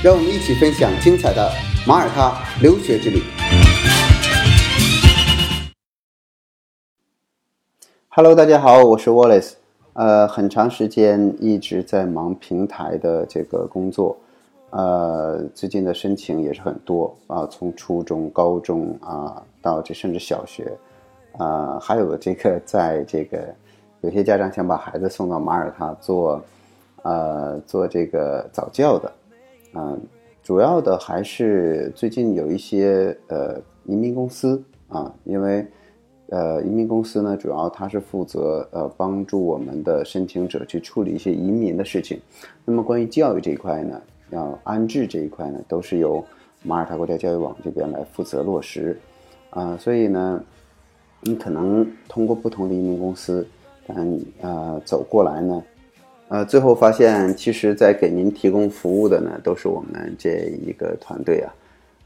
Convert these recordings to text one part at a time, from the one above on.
让我们一起分享精彩的马耳他留学之旅。Hello，大家好，我是 Wallace。呃，很长时间一直在忙平台的这个工作，呃，最近的申请也是很多啊，从初中、高中啊，到这甚至小学。啊，还有这个，在这个有些家长想把孩子送到马耳他做，呃，做这个早教的，嗯，主要的还是最近有一些呃移民公司啊，因为呃移民公司呢，主要它是负责呃帮助我们的申请者去处理一些移民的事情。那么关于教育这一块呢，要安置这一块呢，都是由马耳他国家教育网这边来负责落实，啊，所以呢。你可能通过不同的移民公司，嗯呃走过来呢，呃最后发现，其实，在给您提供服务的呢，都是我们这一个团队啊。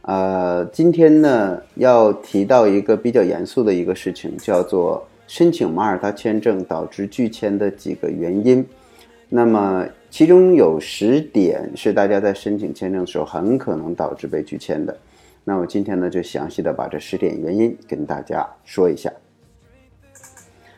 呃，今天呢要提到一个比较严肃的一个事情，叫做申请马耳他签证导致拒签的几个原因。那么其中有十点是大家在申请签证的时候很可能导致被拒签的。那我今天呢，就详细的把这十点原因跟大家说一下。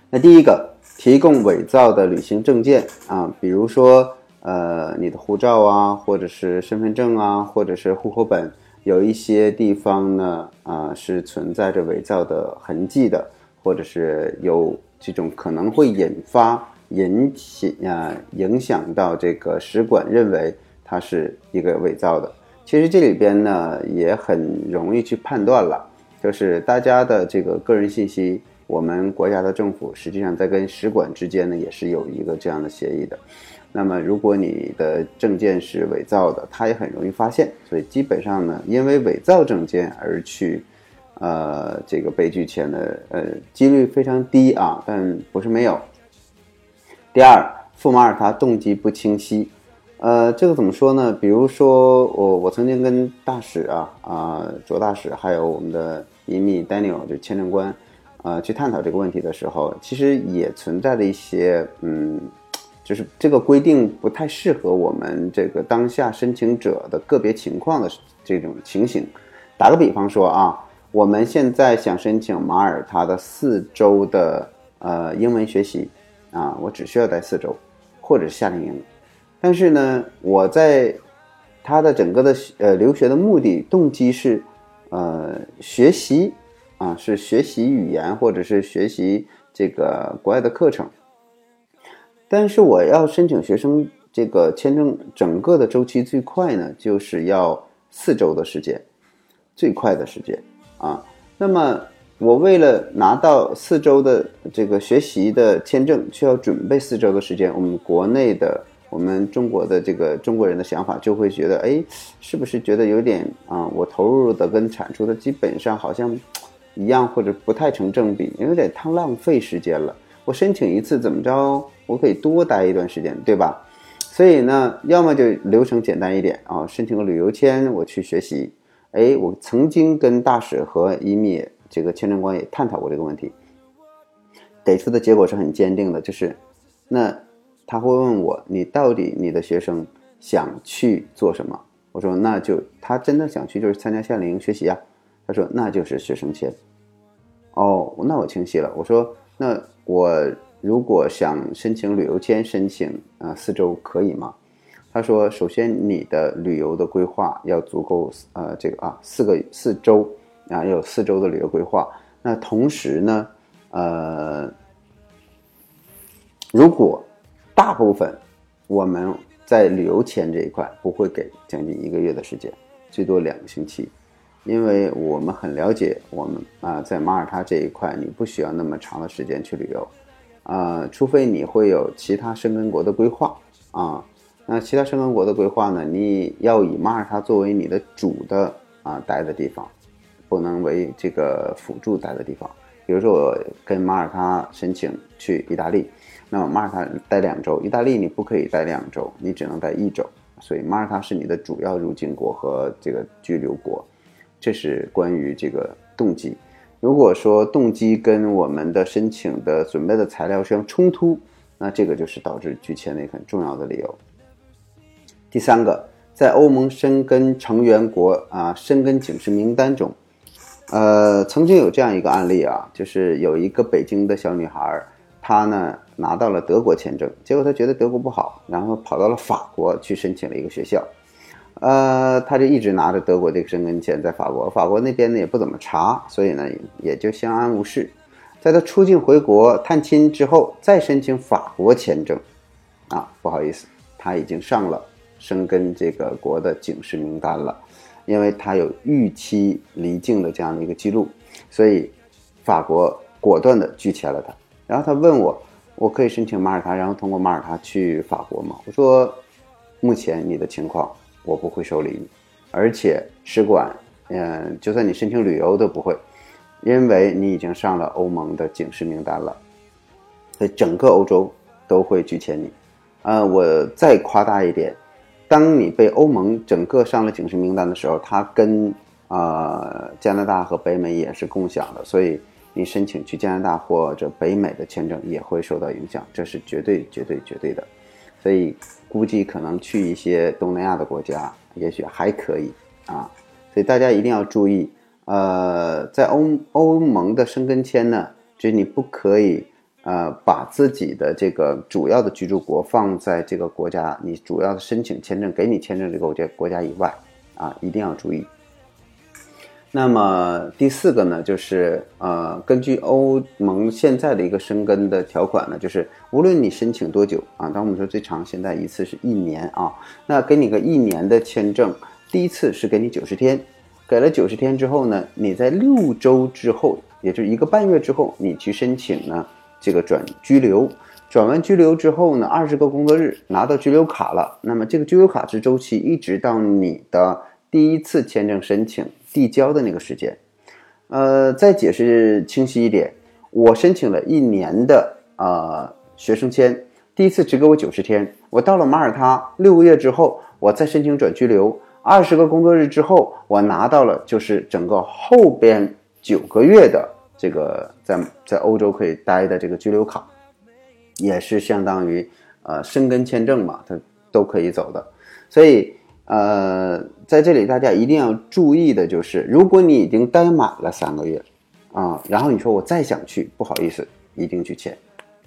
那第一个，提供伪造的旅行证件啊，比如说呃你的护照啊，或者是身份证啊，或者是户口本，有一些地方呢啊是存在着伪造的痕迹的，或者是有这种可能会引发引起啊影响到这个使馆认为它是一个伪造的。其实这里边呢也很容易去判断了，就是大家的这个个人信息，我们国家的政府实际上在跟使馆之间呢也是有一个这样的协议的。那么如果你的证件是伪造的，它也很容易发现。所以基本上呢，因为伪造证件而去，呃，这个被拒签的，呃，几率非常低啊，但不是没有。第二，赴马耳他动机不清晰。呃，这个怎么说呢？比如说，我我曾经跟大使啊啊卓大使，还有我们的移民 Daniel 就签证官，呃，去探讨这个问题的时候，其实也存在的一些嗯，就是这个规定不太适合我们这个当下申请者的个别情况的这种情形。打个比方说啊，我们现在想申请马耳他的四周的呃英文学习啊，我只需要待四周，或者是夏令营。但是呢，我在他的整个的呃留学的目的动机是，呃学习啊，是学习语言或者是学习这个国外的课程。但是我要申请学生这个签证，整个的周期最快呢，就是要四周的时间，最快的时间啊。那么我为了拿到四周的这个学习的签证，需要准备四周的时间，我们国内的。我们中国的这个中国人的想法就会觉得，哎，是不是觉得有点啊？我投入的跟产出的基本上好像一样，或者不太成正比，有点太浪费时间了。我申请一次怎么着，我可以多待一段时间，对吧？所以呢，要么就流程简单一点啊，申请个旅游签，我去学习。哎，我曾经跟大使和移民这个签证官也探讨过这个问题，给出的结果是很坚定的，就是那。他会问我：“你到底你的学生想去做什么？”我说：“那就他真的想去就是参加夏令营学习啊。”他说：“那就是学生签。”哦，那我清晰了。我说：“那我如果想申请旅游签，申请啊四周可以吗？”他说：“首先你的旅游的规划要足够，呃，这个啊四个四周啊要有四周的旅游规划。那同时呢，呃，如果大部分我们在旅游签这一块不会给将近一个月的时间，最多两个星期，因为我们很了解我们啊，在马耳他这一块你不需要那么长的时间去旅游，啊，除非你会有其他申根国的规划啊，那其他申根国的规划呢，你要以马耳他作为你的主的啊待的地方，不能为这个辅助待的地方。比如说我跟马耳他申请去意大利，那么马耳他待两周，意大利你不可以待两周，你只能待一周。所以马耳他是你的主要入境国和这个居留国，这是关于这个动机。如果说动机跟我们的申请的准备的材料相冲突，那这个就是导致拒签的一个很重要的理由。第三个，在欧盟申根成员国啊申根警示名单中，呃，曾经有这样一个案例啊，就是有一个北京的小女孩，她呢拿到了德国签证，结果她觉得德国不好，然后跑到了法国去申请了一个学校。呃，他就一直拿着德国这个申根签在法国，法国那边呢也不怎么查，所以呢也就相安无事。在他出境回国探亲之后，再申请法国签证，啊，不好意思，他已经上了申根这个国的警示名单了，因为他有逾期离境的这样的一个记录，所以法国果断的拒签了他。然后他问我，我可以申请马耳他，然后通过马耳他去法国吗？我说，目前你的情况。我不会受理你，而且使馆，嗯，就算你申请旅游都不会，因为你已经上了欧盟的警示名单了，所以整个欧洲都会拒签你。呃，我再夸大一点，当你被欧盟整个上了警示名单的时候，它跟啊加拿大和北美也是共享的，所以你申请去加拿大或者北美的签证也会受到影响，这是绝对绝对绝对的。所以估计可能去一些东南亚的国家，也许还可以啊。所以大家一定要注意，呃，在欧欧盟的申根签呢，就是你不可以呃把自己的这个主要的居住国放在这个国家，你主要的申请签证给你签证这个国家国家以外啊，一定要注意。那么第四个呢，就是呃，根据欧盟现在的一个生根的条款呢，就是无论你申请多久啊，当我们说最长现在一次是一年啊，那给你个一年的签证，第一次是给你九十天，给了九十天之后呢，你在六周之后，也就是一个半月之后，你去申请呢这个转居留，转完居留之后呢，二十个工作日拿到居留卡了，那么这个居留卡之周期一直到你的第一次签证申请。递交的那个时间，呃，再解释清晰一点，我申请了一年的呃学生签，第一次只给我九十天，我到了马耳他六个月之后，我再申请转居留，二十个工作日之后，我拿到了就是整个后边九个月的这个在在欧洲可以待的这个居留卡，也是相当于呃申根签证嘛，它都可以走的，所以。呃，在这里大家一定要注意的就是，如果你已经待满了三个月，啊，然后你说我再想去，不好意思，一定去签，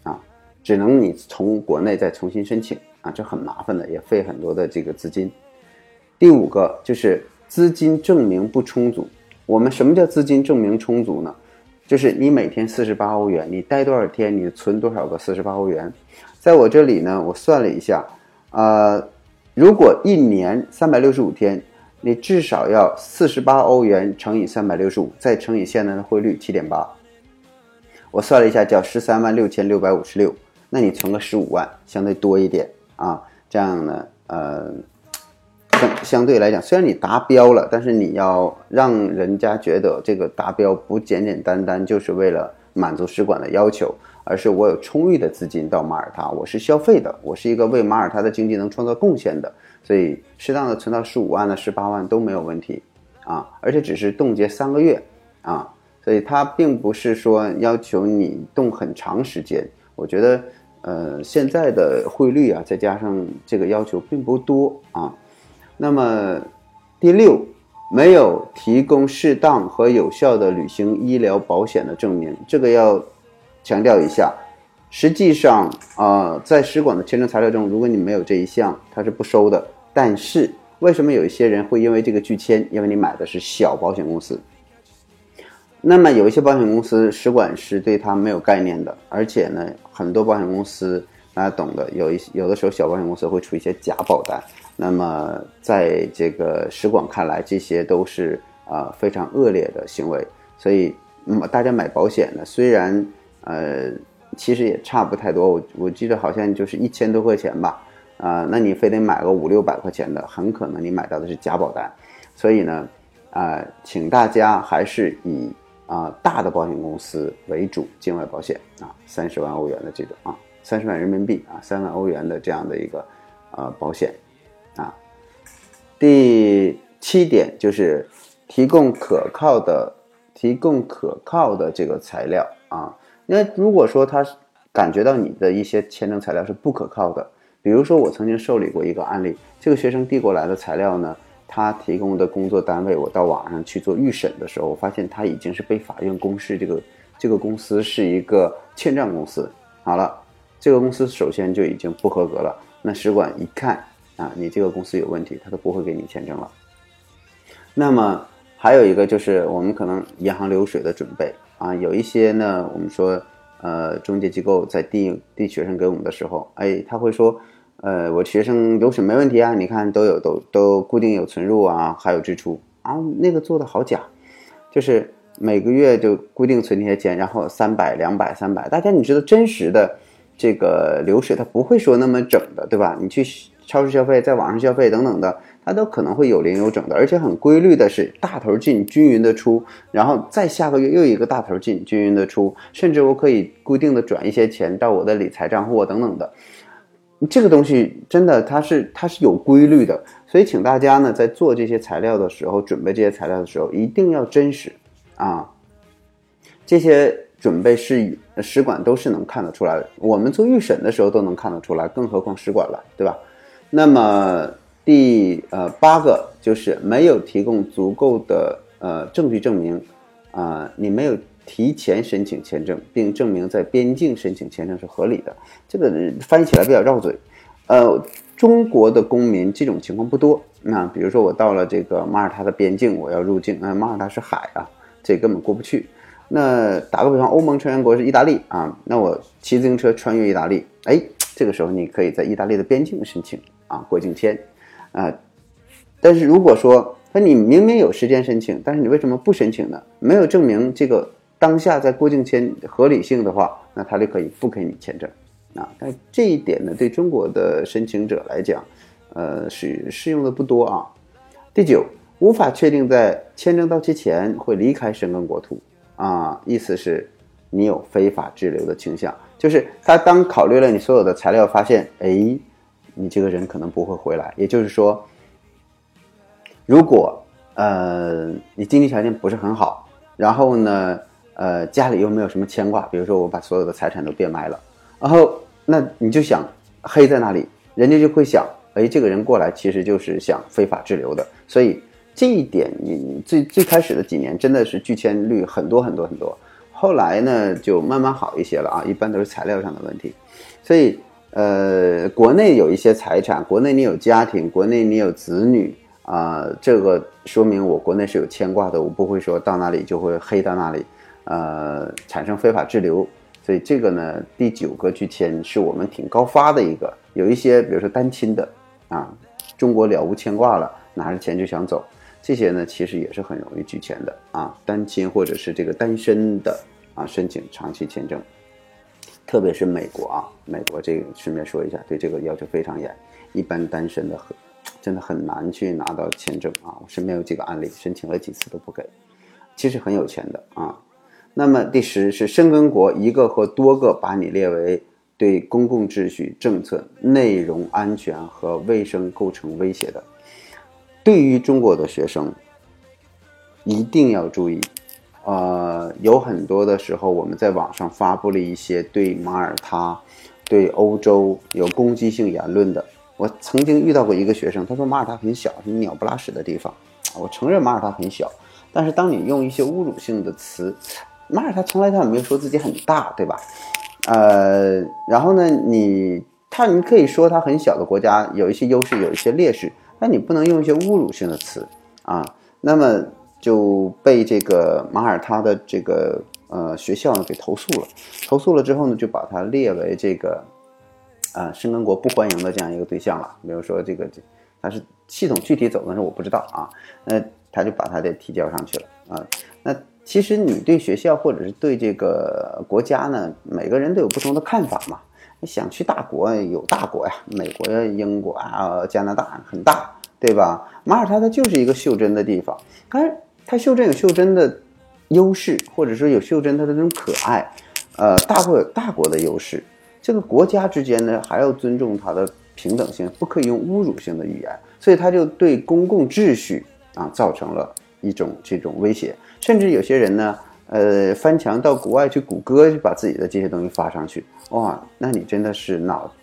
啊，只能你从国内再重新申请，啊，这很麻烦的，也费很多的这个资金。第五个就是资金证明不充足。我们什么叫资金证明充足呢？就是你每天四十八欧元，你待多少天，你存多少个四十八欧元。在我这里呢，我算了一下，呃。如果一年三百六十五天，你至少要四十八欧元乘以三百六十五，再乘以现在的汇率七点八。我算了一下，叫十三万六千六百五十六。那你存个十五万，相对多一点啊。这样呢，呃，相相对来讲，虽然你达标了，但是你要让人家觉得这个达标不简简单单就是为了满足使馆的要求。而是我有充裕的资金到马耳他，我是消费的，我是一个为马耳他的经济能创造贡献的，所以适当的存到十五万的十八万都没有问题，啊，而且只是冻结三个月，啊，所以它并不是说要求你冻很长时间。我觉得，呃，现在的汇率啊，再加上这个要求并不多啊。那么第六，没有提供适当和有效的旅行医疗保险的证明，这个要。强调一下，实际上啊，在使馆的签证材料中，如果你没有这一项，它是不收的。但是，为什么有一些人会因为这个拒签？因为你买的是小保险公司。那么，有一些保险公司，使馆是对它没有概念的，而且呢，很多保险公司大家懂的，有一有的时候小保险公司会出一些假保单。那么，在这个使馆看来，这些都是啊非常恶劣的行为。所以，那么大家买保险呢，虽然呃，其实也差不太多，我我记得好像就是一千多块钱吧，啊，那你非得买个五六百块钱的，很可能你买到的是假保单，所以呢，啊，请大家还是以啊大的保险公司为主，境外保险啊，三十万欧元的这种啊，三十万人民币啊，三万欧元的这样的一个呃保险啊。第七点就是提供可靠的。提供可靠的这个材料啊，那如果说他感觉到你的一些签证材料是不可靠的，比如说我曾经受理过一个案例，这个学生递过来的材料呢，他提供的工作单位，我到网上去做预审的时候，我发现他已经是被法院公示这个这个公司是一个欠账公司。好了，这个公司首先就已经不合格了，那使馆一看啊，你这个公司有问题，他都不会给你签证了。那么。还有一个就是我们可能银行流水的准备啊，有一些呢，我们说，呃，中介机构在递递学生给我们的时候，哎，他会说，呃，我学生流水没问题啊，你看都有都都固定有存入啊，还有支出啊，那个做的好假，就是每个月就固定存那些钱，然后三百两百三百，大家你知道真实的这个流水，它不会说那么整的，对吧？你去超市消费，在网上消费等等的。它都可能会有零有整的，而且很规律的是大头进，均匀的出，然后再下个月又一个大头进，均匀的出，甚至我可以固定的转一些钱到我的理财账户等等的。这个东西真的它是它是有规律的，所以请大家呢在做这些材料的时候，准备这些材料的时候一定要真实啊。这些准备是使馆都是能看得出来的，我们做预审的时候都能看得出来，更何况使馆了，对吧？那么。第呃八个就是没有提供足够的呃证据证明，啊，你没有提前申请签证，并证明在边境申请签证是合理的。这个翻译起来比较绕嘴。呃，中国的公民这种情况不多。那比如说我到了这个马耳他的边境，我要入境，那马耳他是海啊，这根本过不去。那打个比方，欧盟成员国是意大利啊，那我骑自行车穿越意大利，哎，这个时候你可以在意大利的边境申请啊过境签。啊，但是如果说那你明明有时间申请，但是你为什么不申请呢？没有证明这个当下在过境签合理性的话，那他就可以不给你签证啊。但这一点呢，对中国的申请者来讲，呃，是适用的不多啊。第九，无法确定在签证到期前会离开申根国土啊，意思是你有非法滞留的倾向，就是他当考虑了你所有的材料，发现哎。你这个人可能不会回来，也就是说，如果呃你经济条件不是很好，然后呢呃家里又没有什么牵挂，比如说我把所有的财产都变卖了，然后那你就想黑在那里，人家就会想，哎，这个人过来其实就是想非法滞留的，所以这一点你最最开始的几年真的是拒签率很多很多很多，后来呢就慢慢好一些了啊，一般都是材料上的问题，所以。呃，国内有一些财产，国内你有家庭，国内你有子女啊，这个说明我国内是有牵挂的，我不会说到哪里就会黑到哪里，呃，产生非法滞留。所以这个呢，第九个拒签是我们挺高发的一个。有一些比如说单亲的啊，中国了无牵挂了，拿着钱就想走，这些呢其实也是很容易拒签的啊。单亲或者是这个单身的啊，申请长期签证。特别是美国啊，美国这个顺便说一下，对这个要求非常严，一般单身的很，真的很难去拿到签证啊。我身边有几个案例，申请了几次都不给，其实很有钱的啊。那么第十是申根国一个或多个把你列为对公共秩序、政策、内容安全和卫生构成威胁的，对于中国的学生一定要注意。呃，有很多的时候，我们在网上发布了一些对马耳他、对欧洲有攻击性言论的。我曾经遇到过一个学生，他说马耳他很小，是鸟不拉屎的地方。我承认马耳他很小，但是当你用一些侮辱性的词，马耳他从来他也没有说自己很大，对吧？呃，然后呢，你他你可以说他很小的国家有一些优势，有一些劣势，但你不能用一些侮辱性的词啊。那么。就被这个马耳他的这个呃学校呢给投诉了，投诉了之后呢，就把它列为这个啊申根国不欢迎的这样一个对象了。比如说这个，它是系统具体走的是我不知道啊，那他就把他给提交上去了啊。那其实你对学校或者是对这个国家呢，每个人都有不同的看法嘛。你想去大国有大国呀，美国、英国啊、加拿大很大对吧？马耳他它就是一个袖珍的地方，但是它袖珍有袖珍的优势，或者说有袖珍它的那种可爱，呃，大国有大国的优势。这个国家之间呢，还要尊重它的平等性，不可以用侮辱性的语言，所以它就对公共秩序啊造成了一种这种威胁，甚至有些人呢，呃，翻墙到国外去谷歌，去把自己的这些东西发上去，哇，那你真的是脑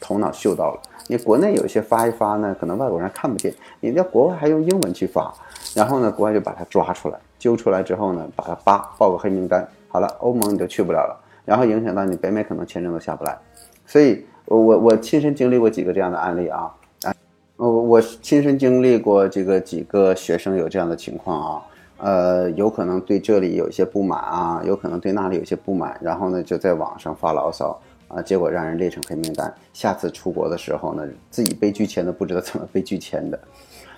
头脑秀到了。你国内有一些发一发呢，可能外国人看不见，你在国外还用英文去发，然后呢，国外就把它抓出来，揪出来之后呢，把它扒报个黑名单，好了，欧盟你就去不了了，然后影响到你北美可能签证都下不来，所以，我我我亲身经历过几个这样的案例啊，啊，我我亲身经历过这个几个学生有这样的情况啊，呃，有可能对这里有一些不满啊，有可能对那里有些不满，然后呢，就在网上发牢骚。啊，结果让人列成黑名单，下次出国的时候呢，自己被拒签都不知道怎么被拒签的。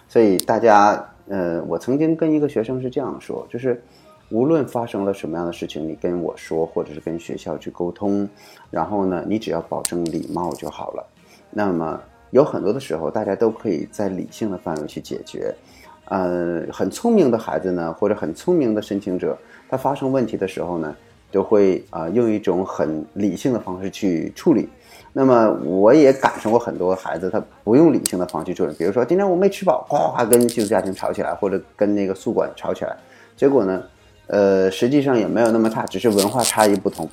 所以大家，呃，我曾经跟一个学生是这样说，就是无论发生了什么样的事情，你跟我说，或者是跟学校去沟通，然后呢，你只要保证礼貌就好了。那么有很多的时候，大家都可以在理性的范围去解决。呃，很聪明的孩子呢，或者很聪明的申请者，他发生问题的时候呢。就会啊用一种很理性的方式去处理，那么我也赶上过很多孩子，他不用理性的方式去处理，比如说今天我没吃饱，哗哗跟寄宿家庭吵起来，或者跟那个宿管吵起来，结果呢，呃，实际上也没有那么差，只是文化差异不同。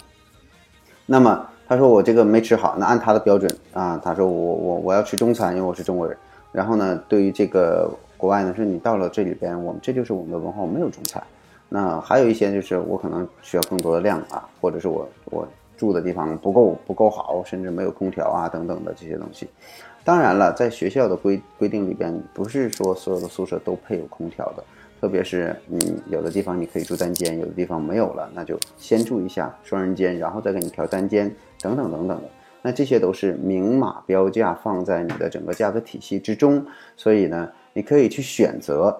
那么他说我这个没吃好，那按他的标准啊，他说我我我要吃中餐，因为我是中国人。然后呢，对于这个国外呢，说你到了这里边，我们这就是我们的文化，我没有中餐。那还有一些就是我可能需要更多的量啊，或者是我我住的地方不够不够好，甚至没有空调啊等等的这些东西。当然了，在学校的规规定里边，不是说所有的宿舍都配有空调的，特别是嗯有的地方你可以住单间，有的地方没有了，那就先住一下双人间，然后再给你调单间等等等等的。那这些都是明码标价放在你的整个价格体系之中，所以呢，你可以去选择。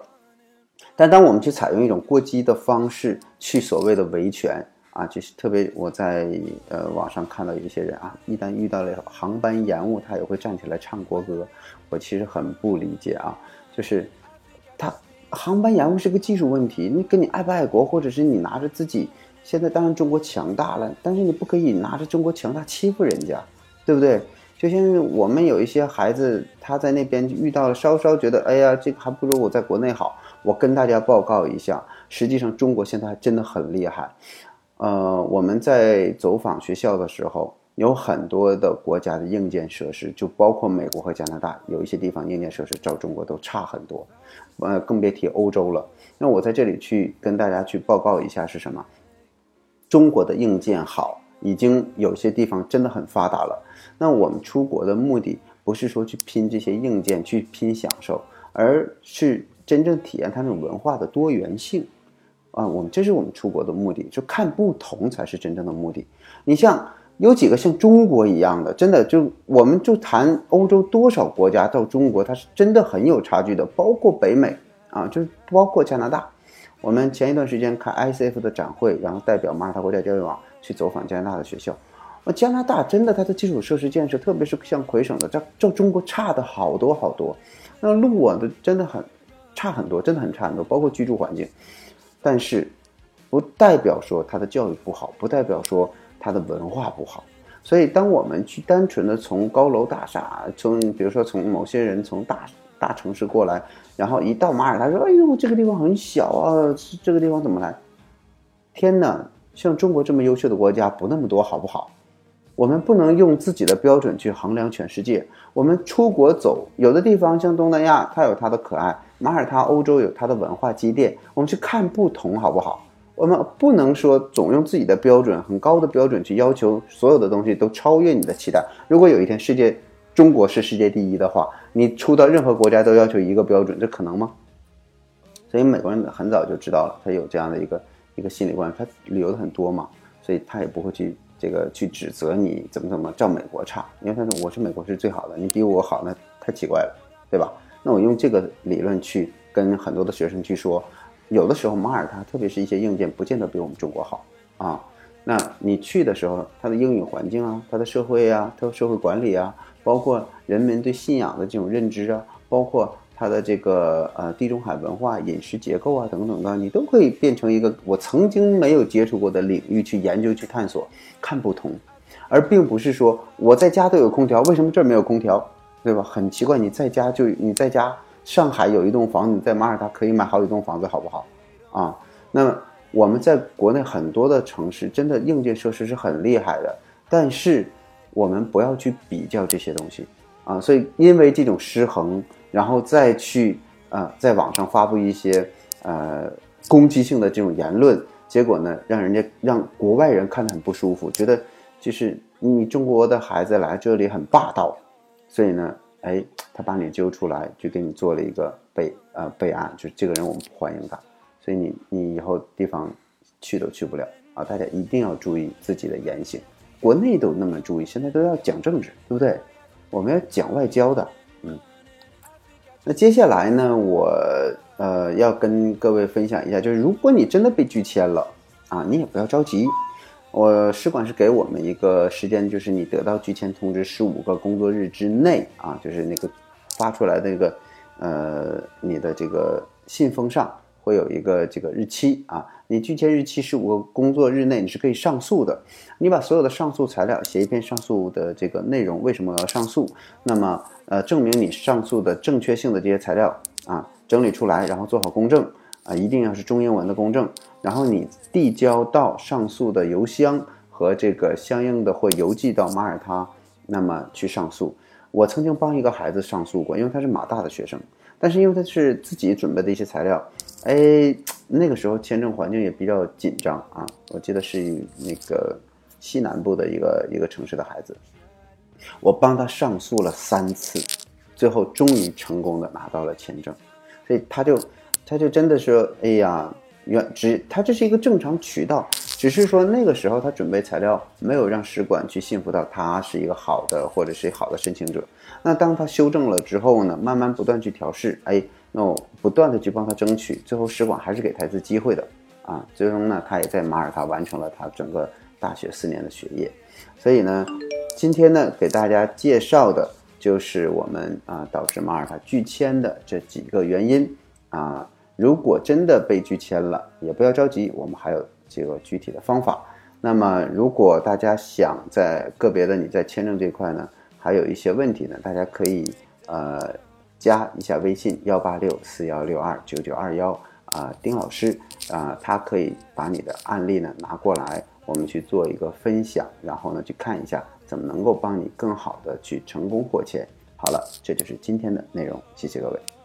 但当我们去采用一种过激的方式去所谓的维权啊，就是特别我在呃网上看到有一些人啊，一旦遇到了航班延误，他也会站起来唱国歌。我其实很不理解啊，就是他航班延误是个技术问题，你跟你爱不爱国，或者是你拿着自己现在当然中国强大了，但是你不可以拿着中国强大欺负人家，对不对？就像我们有一些孩子他在那边遇到了，稍稍觉得哎呀，这个还不如我在国内好。我跟大家报告一下，实际上中国现在还真的很厉害。呃，我们在走访学校的时候，有很多的国家的硬件设施，就包括美国和加拿大，有一些地方硬件设施照中国都差很多，呃，更别提欧洲了。那我在这里去跟大家去报告一下是什么？中国的硬件好，已经有些地方真的很发达了。那我们出国的目的不是说去拼这些硬件，去拼享受，而是。真正体验它那种文化的多元性，啊，我们这是我们出国的目的，就看不同才是真正的目的。你像有几个像中国一样的，真的就我们就谈欧洲多少国家到中国，它是真的很有差距的，包括北美啊，就是包括加拿大。我们前一段时间看 ICF 的展会，然后代表马耳他国家教育网去走访加拿大的学校，那加拿大真的它的基础设施建设，特别是像魁省的，较较中国差的好多好多。那路啊，都真的很。差很多，真的很差很多，包括居住环境，但是不代表说他的教育不好，不代表说他的文化不好。所以，当我们去单纯的从高楼大厦，从比如说从某些人从大大城市过来，然后一到马耳他说：“哎呦，这个地方很小啊，这个地方怎么来？”天哪，像中国这么优秀的国家不那么多，好不好？我们不能用自己的标准去衡量全世界。我们出国走，有的地方像东南亚，它有它的可爱。马耳他、欧洲有它的文化积淀，我们去看不同，好不好？我们不能说总用自己的标准，很高的标准去要求所有的东西都超越你的期待。如果有一天世界中国是世界第一的话，你出到任何国家都要求一个标准，这可能吗？所以美国人很早就知道了，他有这样的一个一个心理观，他旅游的很多嘛，所以他也不会去这个去指责你怎么怎么照美国差，因为他说我是美国是最好的，你比我好那太奇怪了，对吧？那我用这个理论去跟很多的学生去说，有的时候马耳他，特别是一些硬件，不见得比我们中国好啊。那你去的时候，它的英语环境啊，它的社会啊，它的社会管理啊，包括人们对信仰的这种认知啊，包括它的这个呃地中海文化、饮食结构啊等等的，你都可以变成一个我曾经没有接触过的领域去研究、去探索、看不同，而并不是说我在家都有空调，为什么这儿没有空调，对吧？很奇怪，你在家就你在家，上海有一栋房子，你在马耳他可以买好几栋房子，好不好？啊，那我们在国内很多的城市，真的硬件设施是很厉害的，但是我们不要去比较这些东西啊，所以因为这种失衡。然后再去啊，在网上发布一些呃攻击性的这种言论，结果呢，让人家让国外人看得很不舒服，觉得就是你中国的孩子来这里很霸道，所以呢，哎，他把你揪出来，就给你做了一个备呃备案，就是这个人我们不欢迎他，所以你你以后地方去都去不了啊！大家一定要注意自己的言行，国内都那么注意，现在都要讲政治，对不对？我们要讲外交的，嗯。那接下来呢，我呃要跟各位分享一下，就是如果你真的被拒签了啊，你也不要着急。我使馆是给我们一个时间，就是你得到拒签通知十五个工作日之内啊，就是那个发出来的那个呃你的这个信封上会有一个这个日期啊，你拒签日期十五个工作日内你是可以上诉的。你把所有的上诉材料写一篇上诉的这个内容，为什么要上诉？那么。呃，证明你上诉的正确性的这些材料啊，整理出来，然后做好公证啊，一定要是中英文的公证。然后你递交到上诉的邮箱和这个相应的或邮寄到马耳他，那么去上诉。我曾经帮一个孩子上诉过，因为他是马大的学生，但是因为他是自己准备的一些材料，哎，那个时候签证环境也比较紧张啊。我记得是那个西南部的一个一个城市的孩子。我帮他上诉了三次，最后终于成功的拿到了签证，所以他就，他就真的说，哎呀，原只他这是一个正常渠道，只是说那个时候他准备材料没有让使馆去信服到他是一个好的或者是好的申请者。那当他修正了之后呢，慢慢不断去调试，哎，那我不断的去帮他争取，最后使馆还是给他一次机会的啊。最终呢，他也在马耳他完成了他整个大学四年的学业，所以呢。今天呢，给大家介绍的就是我们啊导致马耳他拒签的这几个原因啊。如果真的被拒签了，也不要着急，我们还有这个具体的方法。那么，如果大家想在个别的你在签证这块呢，还有一些问题呢，大家可以呃加一下微信幺八六四幺六二九九二幺啊，丁老师啊，他可以把你的案例呢拿过来，我们去做一个分享，然后呢去看一下。怎么能够帮你更好的去成功获签？好了，这就是今天的内容，谢谢各位。